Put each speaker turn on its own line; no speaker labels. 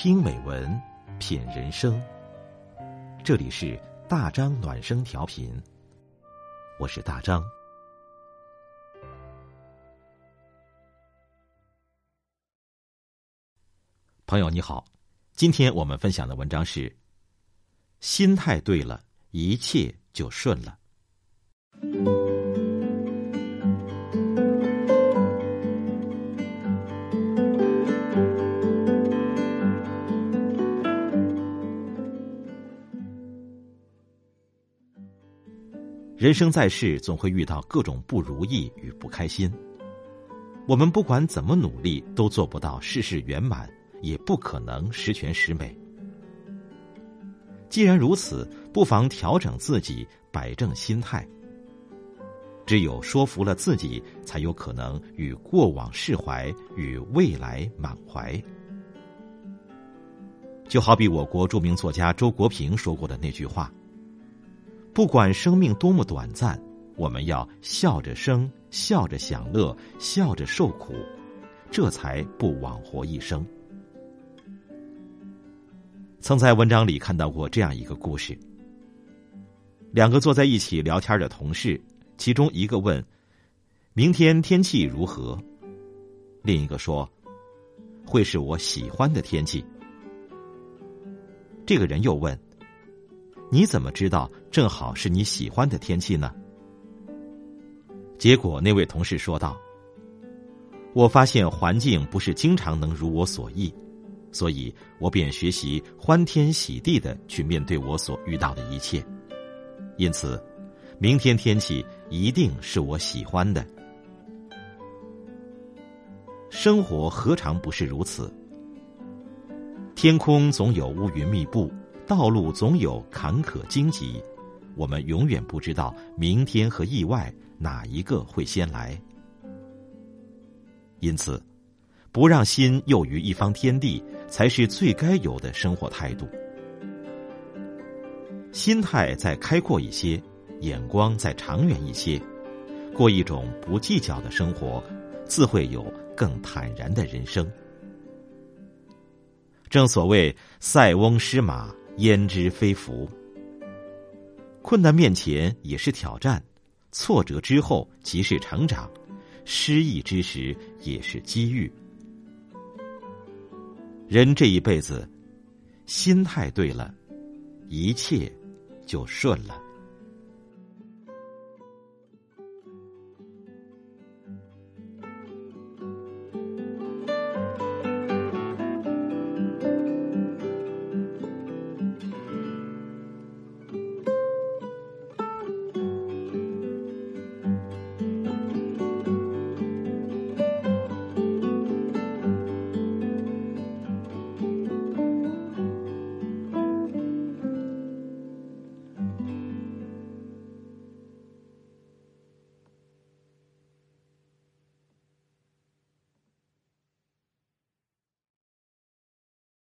听美文，品人生。这里是大张暖声调频，我是大张。朋友你好，今天我们分享的文章是：心态对了，一切就顺了。人生在世，总会遇到各种不如意与不开心。我们不管怎么努力，都做不到事事圆满，也不可能十全十美。既然如此，不妨调整自己，摆正心态。只有说服了自己，才有可能与过往释怀，与未来满怀。就好比我国著名作家周国平说过的那句话。不管生命多么短暂，我们要笑着生，笑着享乐，笑着受苦，这才不枉活一生。曾在文章里看到过这样一个故事：两个坐在一起聊天的同事，其中一个问：“明天天气如何？”另一个说：“会是我喜欢的天气。”这个人又问。你怎么知道正好是你喜欢的天气呢？结果那位同事说道：“我发现环境不是经常能如我所意，所以我便学习欢天喜地的去面对我所遇到的一切。因此，明天天气一定是我喜欢的。生活何尝不是如此？天空总有乌云密布。”道路总有坎坷荆棘，我们永远不知道明天和意外哪一个会先来。因此，不让心囿于一方天地，才是最该有的生活态度。心态再开阔一些，眼光再长远一些，过一种不计较的生活，自会有更坦然的人生。正所谓“塞翁失马”。焉知非福？困难面前也是挑战，挫折之后即是成长，失意之时也是机遇。人这一辈子，心态对了，一切就顺了。